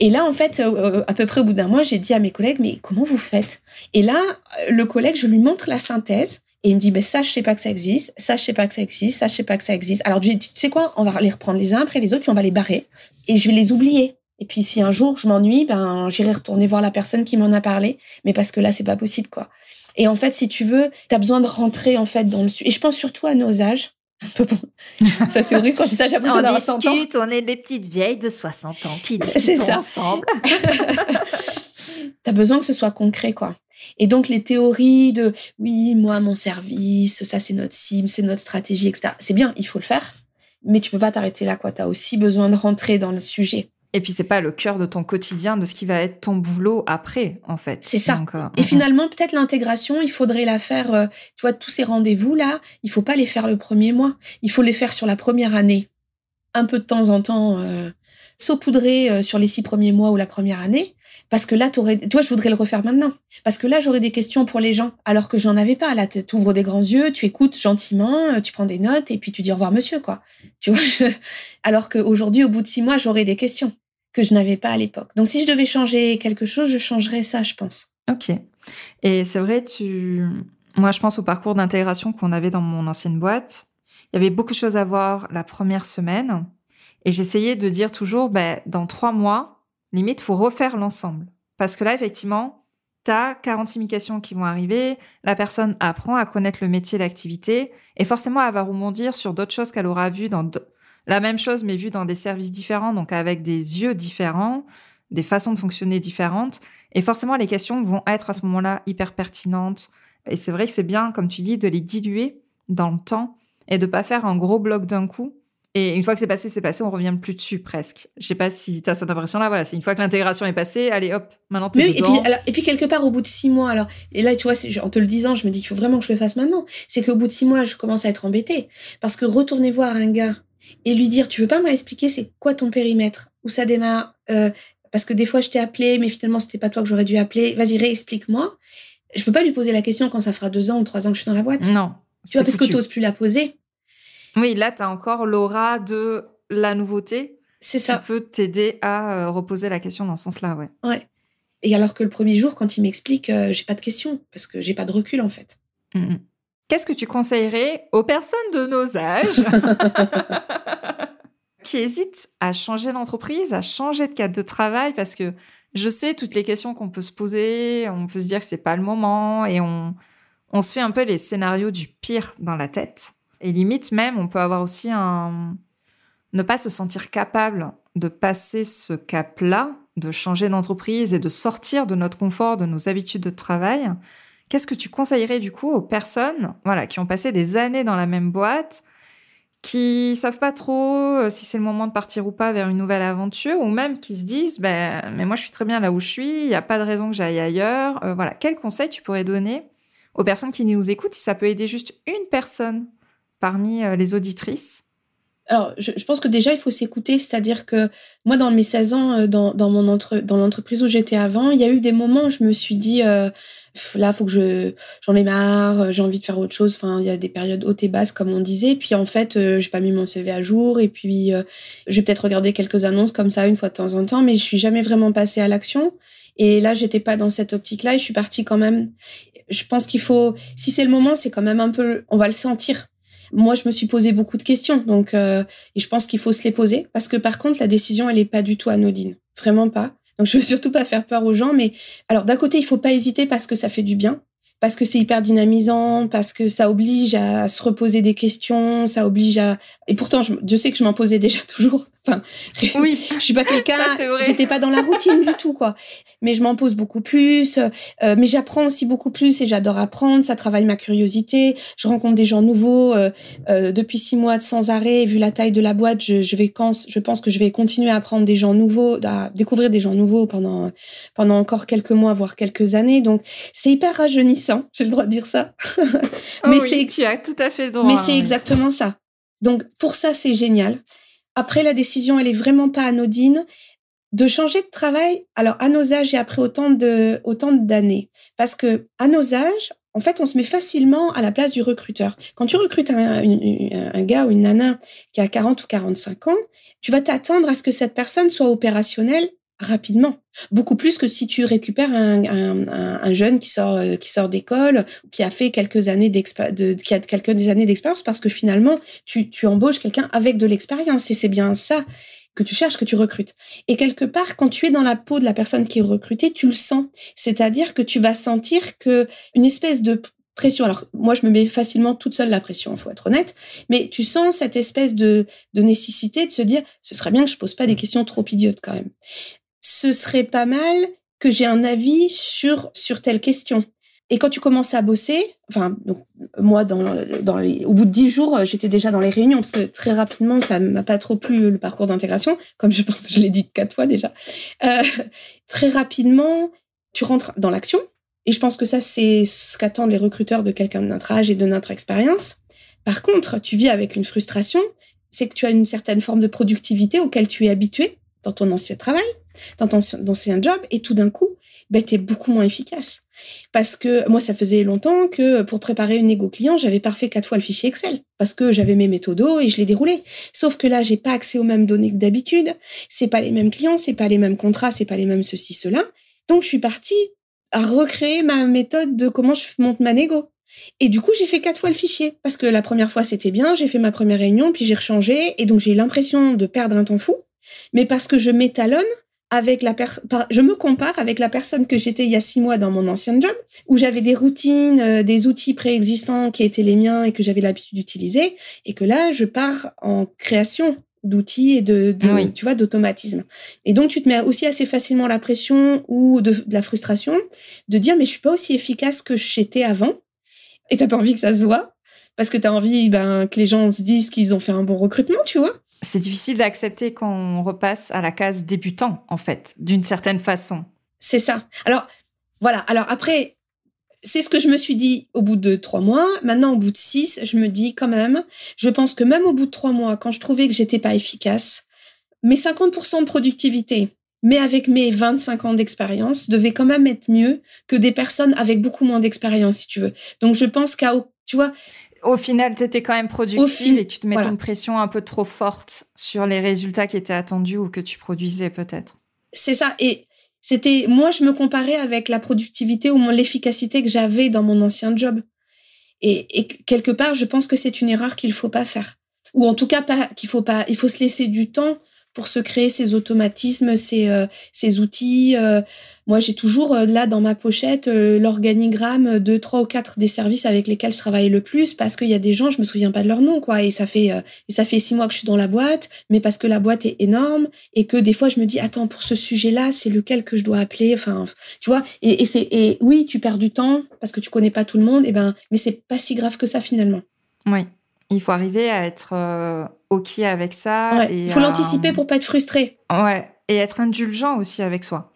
Et là, en fait, euh, à peu près au bout d'un mois, j'ai dit à mes collègues, mais comment vous faites? Et là, le collègue, je lui montre la synthèse. Et il me dit, ben ça, je sais pas que ça existe, ça, je sais pas que ça existe, ça, je sais pas que ça existe. Alors, tu sais quoi, on va les reprendre les uns après les autres, puis on va les barrer. Et je vais les oublier. Et puis, si un jour je m'ennuie, ben, j'irai retourner voir la personne qui m'en a parlé. Mais parce que là, c'est pas possible, quoi. Et en fait, si tu veux, tu as besoin de rentrer, en fait, dans le Et je pense surtout à nos âges. Ça, c'est horrible quand je dis ça, j'ai l'impression
On discute, on est des petites vieilles de 60 ans qui discutent ensemble.
tu as besoin que ce soit concret, quoi. Et donc les théories de oui, moi, mon service, ça c'est notre cible, c'est notre stratégie, etc. C'est bien, il faut le faire, mais tu peux pas t'arrêter là, quoi. Tu as aussi besoin de rentrer dans le sujet.
Et puis c'est pas le cœur de ton quotidien, de ce qui va être ton boulot après, en fait.
C'est ça. Euh, et finalement, peut-être l'intégration, il faudrait la faire. Euh, tu vois, tous ces rendez-vous là, il faut pas les faire le premier mois. Il faut les faire sur la première année, un peu de temps en temps, euh, saupoudrer sur les six premiers mois ou la première année. Parce que là, toi, je voudrais le refaire maintenant. Parce que là, j'aurais des questions pour les gens, alors que j'en avais pas. Là, tu ouvres des grands yeux, tu écoutes gentiment, euh, tu prends des notes et puis tu dis au revoir, monsieur, quoi. Tu vois, alors qu'aujourd'hui, au bout de six mois, j'aurais des questions que je n'avais pas à l'époque. Donc, si je devais changer quelque chose, je changerais ça, je pense.
Ok. Et c'est vrai, tu, moi, je pense au parcours d'intégration qu'on avait dans mon ancienne boîte. Il y avait beaucoup de choses à voir la première semaine. Et j'essayais de dire toujours, ben, dans trois mois, limite, faut refaire l'ensemble. Parce que là, effectivement, tu as 46 questions qui vont arriver, la personne apprend à connaître le métier, l'activité, et forcément, elle va rebondir sur d'autres choses qu'elle aura vues dans la même chose, mais vues dans des services différents, donc avec des yeux différents, des façons de fonctionner différentes. Et forcément, les questions vont être à ce moment-là hyper pertinentes. Et c'est vrai que c'est bien, comme tu dis, de les diluer dans le temps et de pas faire un gros bloc d'un coup et une fois que c'est passé, c'est passé, on revient plus dessus presque. Je sais pas si tu as cette impression-là. Voilà, c'est une fois que l'intégration est passée, allez hop, maintenant t'es
dedans. Et puis, alors, et puis quelque part au bout de six mois, alors et là tu vois, en te le disant, je me dis qu'il faut vraiment que je le fasse maintenant. C'est qu'au bout de six mois, je commence à être embêtée parce que retourner voir un gars et lui dire, tu veux pas m'expliquer c'est quoi ton périmètre, où ça démarre, euh, parce que des fois je t'ai appelé, mais finalement c'était pas toi que j'aurais dû appeler. Vas-y réexplique-moi. Je peux pas lui poser la question quand ça fera deux ans ou trois ans que je suis dans la boîte.
Non.
Tu vois, parce que tu n'oses plus la poser.
Oui, là, tu as encore l'aura de la nouveauté.
C'est ça.
Qui peut t'aider à euh, reposer la question dans ce sens-là, ouais.
Ouais. Et alors que le premier jour, quand il m'explique, euh, j'ai pas de questions parce que j'ai pas de recul en fait.
Mmh, mmh. Qu'est-ce que tu conseillerais aux personnes de nos âges qui hésitent à changer d'entreprise, à changer de cadre de travail? Parce que je sais toutes les questions qu'on peut se poser, on peut se dire que c'est pas le moment et on, on se fait un peu les scénarios du pire dans la tête. Et limite même, on peut avoir aussi un... ne pas se sentir capable de passer ce cap-là, de changer d'entreprise et de sortir de notre confort, de nos habitudes de travail. Qu'est-ce que tu conseillerais du coup aux personnes voilà, qui ont passé des années dans la même boîte, qui savent pas trop euh, si c'est le moment de partir ou pas vers une nouvelle aventure, ou même qui se disent ben, mais moi je suis très bien là où je suis, il n'y a pas de raison que j'aille ailleurs. Euh, voilà, quel conseil tu pourrais donner aux personnes qui nous écoutent si ça peut aider juste une personne? Parmi euh, les auditrices?
Alors, je, pense que déjà, il faut s'écouter, c'est-à-dire que moi, dans mes 16 ans, euh, dans, dans mon entre, dans l'entreprise où j'étais avant, il y a eu des moments où je me suis dit, euh, là, faut que je, j'en ai marre, j'ai envie de faire autre chose. Enfin, il y a des périodes hautes et basses, comme on disait. Puis en fait, j'ai pas mis mon CV à jour. Et puis, j'ai peut-être regardé quelques annonces comme ça une fois de temps en temps, mais je suis jamais vraiment passée à l'action. Et là, j'étais pas dans cette optique-là. Et je suis partie quand même. Je pense qu'il faut, si c'est le moment, c'est quand même un peu, on va le sentir moi, je me suis posé beaucoup de questions, donc euh, et je pense qu'il faut se les poser parce que par contre, la décision, elle est pas du tout anodine, vraiment pas. Donc, je veux surtout pas faire peur aux gens, mais alors d'un côté, il faut pas hésiter parce que ça fait du bien, parce que c'est hyper dynamisant, parce que ça oblige à se reposer des questions, ça oblige à. Et pourtant, je, sais que je m'en posais déjà toujours. Enfin,
oui,
je suis pas quelqu'un. J'étais pas dans la routine du tout, quoi. Mais je m'en pose beaucoup plus. Euh, mais j'apprends aussi beaucoup plus et j'adore apprendre. Ça travaille ma curiosité. Je rencontre des gens nouveaux euh, euh, depuis six mois sans arrêt. Vu la taille de la boîte, je, je vais je pense que je vais continuer à apprendre des gens nouveaux, à découvrir des gens nouveaux pendant pendant encore quelques mois, voire quelques années. Donc c'est hyper rajeunissant. J'ai le droit de dire ça.
mais oh c'est tu as tout à fait le droit.
Mais c'est exactement ça. Donc pour ça c'est génial. Après, la décision, elle est vraiment pas anodine de changer de travail. Alors, à nos âges et après autant de, autant d'années. Parce que, à nos âges, en fait, on se met facilement à la place du recruteur. Quand tu recrutes un, un, gars ou une nana qui a 40 ou 45 ans, tu vas t'attendre à ce que cette personne soit opérationnelle rapidement. Beaucoup plus que si tu récupères un, un, un jeune qui sort, euh, qui sort d'école, qui a fait quelques années d'expérience, qui a quelques années d'expérience, parce que finalement, tu, tu embauches quelqu'un avec de l'expérience. Et c'est bien ça que tu cherches, que tu recrutes. Et quelque part, quand tu es dans la peau de la personne qui est recrutée, tu le sens. C'est-à-dire que tu vas sentir que une espèce de pression. Alors, moi, je me mets facilement toute seule la pression, il faut être honnête. Mais tu sens cette espèce de, de nécessité de se dire, ce serait bien que je pose pas des questions trop idiotes quand même ce serait pas mal que j'ai un avis sur, sur telle question. Et quand tu commences à bosser, enfin, moi, au bout de dix jours, j'étais déjà dans les réunions parce que très rapidement, ça m'a pas trop plu le parcours d'intégration, comme je pense que je l'ai dit quatre fois déjà. Euh, très rapidement, tu rentres dans l'action. Et je pense que ça, c'est ce qu'attendent les recruteurs de quelqu'un de notre âge et de notre expérience. Par contre, tu vis avec une frustration, c'est que tu as une certaine forme de productivité auquel tu es habitué dans ton ancien travail dans ton ancien job et tout d'un coup, ben, tu es beaucoup moins efficace. Parce que moi, ça faisait longtemps que pour préparer une égo client, j'avais parfait quatre fois le fichier Excel parce que j'avais mes méthodos et je les déroulais. Sauf que là, j'ai pas accès aux mêmes données que d'habitude. C'est pas les mêmes clients, c'est pas les mêmes contrats, c'est pas les mêmes ceci, cela. Donc, je suis partie à recréer ma méthode de comment je monte ma négo. Et du coup, j'ai fait quatre fois le fichier parce que la première fois, c'était bien, j'ai fait ma première réunion, puis j'ai rechangé et donc j'ai eu l'impression de perdre un temps fou. Mais parce que je m'étalonne avec la je me compare avec la personne que j'étais il y a six mois dans mon ancien job, où j'avais des routines, euh, des outils préexistants qui étaient les miens et que j'avais l'habitude d'utiliser, et que là, je pars en création d'outils et de, tu vois, d'automatisme. Et donc, tu te mets aussi assez facilement la pression ou de, de la frustration de dire, mais je suis pas aussi efficace que j'étais avant. Et t'as pas envie que ça se voit parce que tu as envie ben, que les gens se disent qu'ils ont fait un bon recrutement, tu vois
c'est difficile d'accepter qu'on repasse à la case débutant, en fait, d'une certaine façon.
C'est ça. Alors, voilà. Alors après, c'est ce que je me suis dit au bout de trois mois. Maintenant, au bout de six, je me dis quand même, je pense que même au bout de trois mois, quand je trouvais que j'étais pas efficace, mes 50% de productivité, mais avec mes 25 ans d'expérience, devaient quand même être mieux que des personnes avec beaucoup moins d'expérience, si tu veux. Donc, je pense qu'à, tu vois,
au final, tu étais quand même productive et tu te mettais une pression un peu trop forte sur les résultats qui étaient attendus ou que tu produisais peut-être.
C'est ça. Et c'était, moi, je me comparais avec la productivité ou l'efficacité que j'avais dans mon ancien job. Et, quelque part, je pense que c'est une erreur qu'il faut pas faire. Ou en tout cas, pas, qu'il faut pas, il faut se laisser du temps pour se créer ces automatismes, ces, euh, ces outils. Euh. moi, j'ai toujours euh, là dans ma pochette l'organigramme de trois ou quatre des services avec lesquels je travaille le plus parce qu'il y a des gens, je me souviens pas de leur nom, quoi. Et ça fait ça fait six mois que je suis dans la boîte, mais parce que la boîte est énorme et que des fois je me dis attends pour ce sujet-là, c'est lequel que je dois appeler. Enfin, tu vois. Et, et c'est et oui, tu perds du temps parce que tu connais pas tout le monde. Et ben, mais c'est pas si grave que ça finalement.
Oui. Il faut arriver à être euh, OK avec ça.
Il faut l'anticiper pour pas être frustré.
Ouais. Et être indulgent aussi avec soi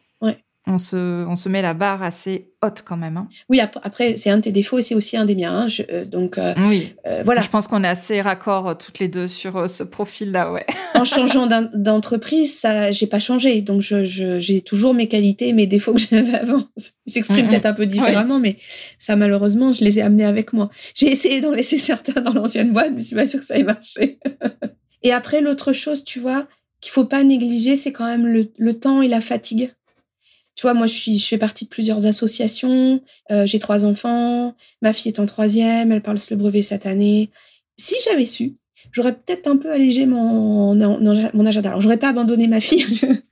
on se, on se met la barre assez haute quand même. Hein.
Oui, après, c'est un de tes défauts et c'est aussi un des miens. Hein. Euh, donc, euh,
oui. Euh, voilà. Je pense qu'on est assez raccord toutes les deux sur ce profil-là, ouais.
en changeant d'entreprise, ça, j'ai pas changé. Donc, je, j'ai toujours mes qualités, mes défauts que j'avais avant. Ils s'expriment peut-être un peu différemment, mais ça, malheureusement, je les ai amenés avec moi. J'ai essayé d'en laisser certains dans l'ancienne boîte, mais je suis pas sûre que ça ait marché. et après, l'autre chose, tu vois, qu'il faut pas négliger, c'est quand même le temps et la fatigue. Tu vois, moi, je, suis, je fais partie de plusieurs associations. Euh, j'ai trois enfants. Ma fille est en troisième. Elle parle le brevet cette année. Si j'avais su, j'aurais peut-être un peu allégé mon, mon agenda. Alors, j'aurais pas abandonné ma fille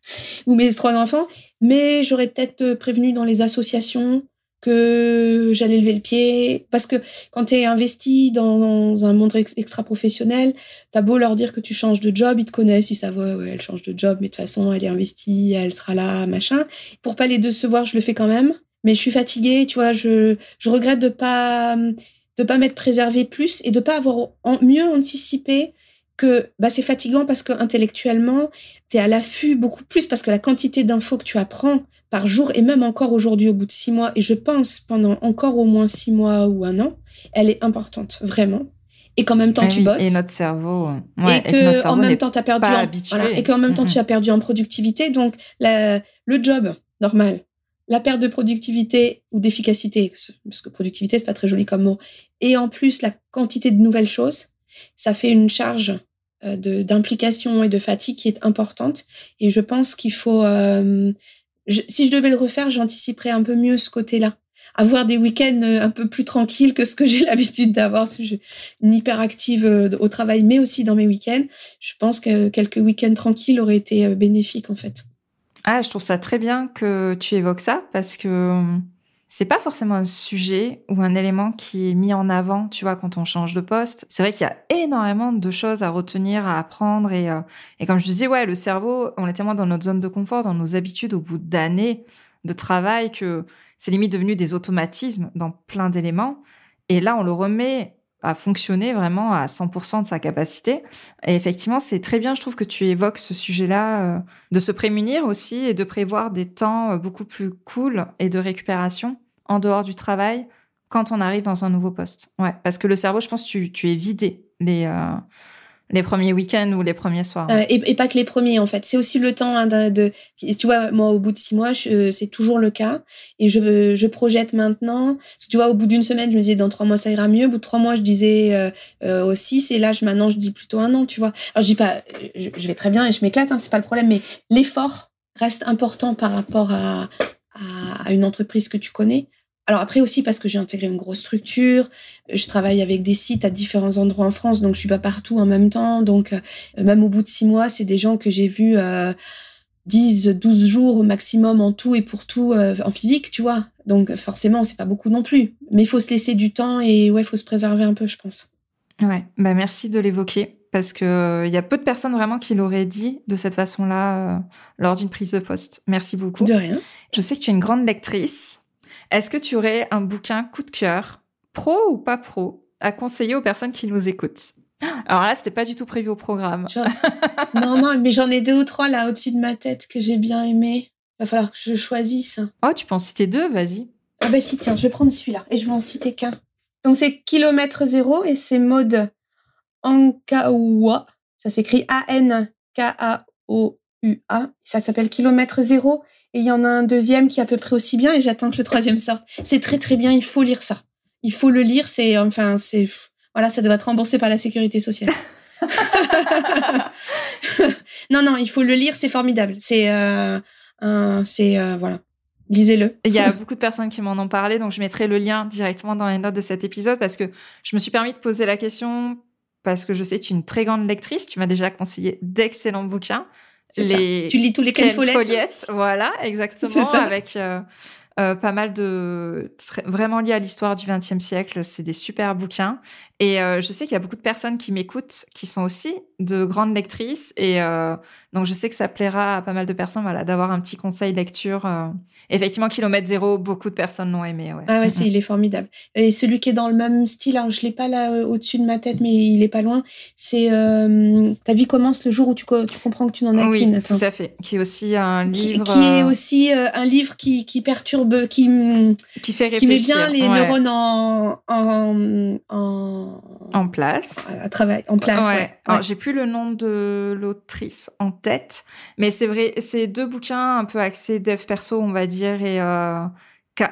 ou mes trois enfants, mais j'aurais peut-être prévenu dans les associations que j'allais lever le pied. Parce que quand tu es investi dans un monde extra-professionnel, t'as beau leur dire que tu changes de job, ils te connaissent, ils savent, ouais, elle change de job, mais de toute façon, elle est investie, elle sera là, machin. Pour pas les décevoir, je le fais quand même. Mais je suis fatiguée, tu vois, je, je regrette de pas de pas m'être préservée plus et de pas avoir mieux anticipé que bah, c'est fatigant parce que intellectuellement, tu es à l'affût beaucoup plus parce que la quantité d'infos que tu apprends par jour et même encore aujourd'hui au bout de six mois, et je pense pendant encore au moins six mois ou un an, elle est importante, vraiment. Et qu'en même temps, ah tu bosses.
Et notre cerveau.
Ouais, et que en même temps, tu as perdu. En, et qu'en même temps, tu as perdu en productivité. Donc, la, le job normal, la perte de productivité ou d'efficacité, parce que productivité, c'est pas très joli comme mot, et en plus la quantité de nouvelles choses, ça fait une charge d'implication et de fatigue qui est importante. Et je pense qu'il faut, euh, si je devais le refaire, j'anticiperais un peu mieux ce côté-là. Avoir des week-ends euh, un peu plus tranquilles que ce que j'ai l'habitude d'avoir, si je une hyperactive au travail, mais aussi dans mes week-ends. Je pense que quelques week-ends tranquilles auraient été bénéfiques en fait.
Ah, je trouve ça très bien que tu évoques ça parce que c'est pas forcément un sujet ou un élément qui est mis en avant, tu vois, quand on change de poste. C'est vrai qu'il y a énormément de choses à retenir, à apprendre et, euh, et comme je disais, ouais, le cerveau, on est tellement dans notre zone de confort, dans nos habitudes au bout d'années de travail que c'est limite devenu des automatismes dans plein d'éléments. Et là, on le remet fonctionner vraiment à 100% de sa capacité. Et effectivement, c'est très bien, je trouve, que tu évoques ce sujet-là, euh, de se prémunir aussi et de prévoir des temps euh, beaucoup plus cool et de récupération en dehors du travail quand on arrive dans un nouveau poste. Ouais, parce que le cerveau, je pense, tu, tu es vidé les, les premiers week-ends ou les premiers soirs.
Euh, et, pas que les premiers, en fait. C'est aussi le temps hein, de, Tu vois, moi, au bout de six mois, euh, c'est toujours le cas. Et je, je projette maintenant. tu vois, au bout d'une semaine, je me disais, dans trois mois, ça ira mieux. Au bout de trois mois, je disais euh, au six. Et là, je, maintenant, je dis plutôt un an, tu vois. Alors, je dis pas... Je, vais très bien et je m'éclate, hein, c'est pas le problème. Mais l'effort reste important par rapport à, à une entreprise que tu connais. Alors après aussi parce que j'ai intégré une grosse structure, je travaille avec des sites à différents endroits en France, donc je suis pas partout en même temps. Donc euh, même au bout de six mois, c'est des gens que j'ai vus euh, 10, 12 jours au maximum en tout et pour tout euh, en physique, tu vois. Donc forcément, c'est pas beaucoup non plus. Mais il faut se laisser du temps et ouais, faut se préserver un peu, je pense.
Ouais, bah merci de l'évoquer parce que il euh, y a peu de personnes vraiment qui l'auraient dit de cette façon-là lors d'une prise de poste. Merci beaucoup.
De rien.
Je sais que tu es une grande lectrice. Est-ce que tu aurais un bouquin coup de cœur, pro ou pas pro, à conseiller aux personnes qui nous écoutent? Alors là, c'était pas du tout prévu au programme.
non, non, mais j'en ai deux ou trois là au-dessus de ma tête que j'ai bien aimé. Va falloir que je choisisse.
Oh, tu peux en citer deux, vas-y.
Ah bah si, tiens, je vais prendre celui-là et je vais en citer qu'un. Donc c'est Kilomètre Zéro et c'est mode Ankaoua. Ça s'écrit A-N-K-A-O-U-A. Ça s'appelle Kilomètre Zéro et il y en a un deuxième qui est à peu près aussi bien et j'attends que le troisième sorte. C'est très très bien, il faut lire ça. Il faut le lire, c'est enfin c'est voilà, ça devrait être remboursé par la sécurité sociale. non non, il faut le lire, c'est formidable. C'est euh, c'est euh, voilà. Lisez-le.
Il y a beaucoup de personnes qui m'en ont parlé, donc je mettrai le lien directement dans les notes de cet épisode parce que je me suis permis de poser la question parce que je sais que tu es une très grande lectrice. Tu m'as déjà conseillé d'excellents bouquins.
Les... Tu lis tous les Ken Follett.
Voilà, exactement. Avec euh, euh, pas mal de vraiment liés à l'histoire du XXe siècle. C'est des super bouquins. Et euh, je sais qu'il y a beaucoup de personnes qui m'écoutent qui sont aussi de grandes lectrices. Et euh, donc je sais que ça plaira à pas mal de personnes, voilà, d'avoir un petit conseil lecture. Euh. Effectivement, Kilomètre Zéro, beaucoup de personnes l'ont aimé. Ouais.
Ah ouais, c'est, il est formidable. Et celui qui est dans le même style, alors je l'ai pas là au-dessus de ma tête, mais il est pas loin. C'est Ta vie commence le jour où tu, tu comprends que tu n'en as
oui,
qu'une.
tout à fait. Qui est aussi un livre.
Qui, est aussi un livre qui, qui perturbe qui,
qui fait réfléchir.
Qui met bien les neurones en, en,
en, place.
À, travail, en place, ouais.
Alors, j'ai plus le nom de l'autrice en tête, mais c'est vrai, c'est deux bouquins un peu axés dev perso, on va dire, et euh,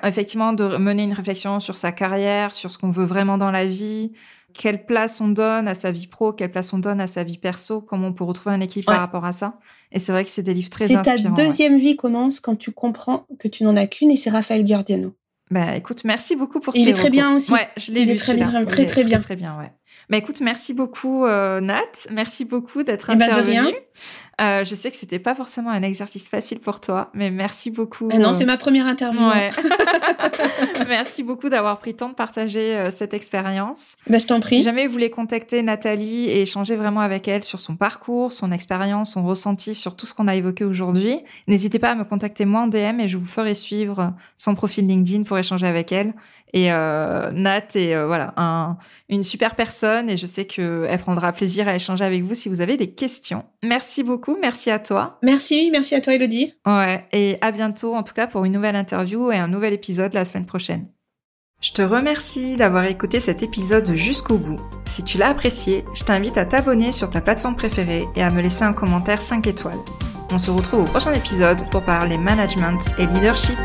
effectivement de mener une réflexion sur sa carrière, sur ce qu'on veut vraiment dans la vie, quelle place on donne à sa vie pro, quelle place on donne à sa vie perso, comment on peut retrouver un équilibre par rapport à ça. Et c'est vrai que c'est des livres très inspirants.
C'est ta deuxième vie commence quand tu comprends que tu n'en as qu'une et c'est Raphaël Giordiano.
Bah écoute, merci beaucoup pour
Il est très bien aussi.
Ouais, je l'ai lu.
Il est très bien, très très, bien.
Très bien, ouais. Bah écoute, merci beaucoup euh, Nat, merci beaucoup d'être eh ben, intervenue. Euh, je sais que c'était pas forcément un exercice facile pour toi, mais merci beaucoup.
non, euh, c'est ma première interview. Ouais.
merci beaucoup d'avoir pris le temps de partager euh, cette expérience.
Bah, je t'en prie.
Si jamais vous voulez contacter Nathalie et échanger vraiment avec elle sur son parcours, son expérience, son ressenti sur tout ce qu'on a évoqué aujourd'hui, n'hésitez pas à me contacter moi en DM et je vous ferai suivre son profil LinkedIn pour échanger avec elle. Et euh, Nat est voilà un, une super personne et je sais qu'elle prendra plaisir à échanger avec vous si vous avez des questions. Merci beaucoup Merci à toi.
Merci, merci à toi, Elodie.
Ouais. Et à bientôt, en tout cas, pour une nouvelle interview et un nouvel épisode la semaine prochaine. Je te remercie d'avoir écouté cet épisode jusqu'au bout. Si tu l'as apprécié, je t'invite à t'abonner sur ta plateforme préférée et à me laisser un commentaire 5 étoiles. On se retrouve au prochain épisode pour parler management et leadership.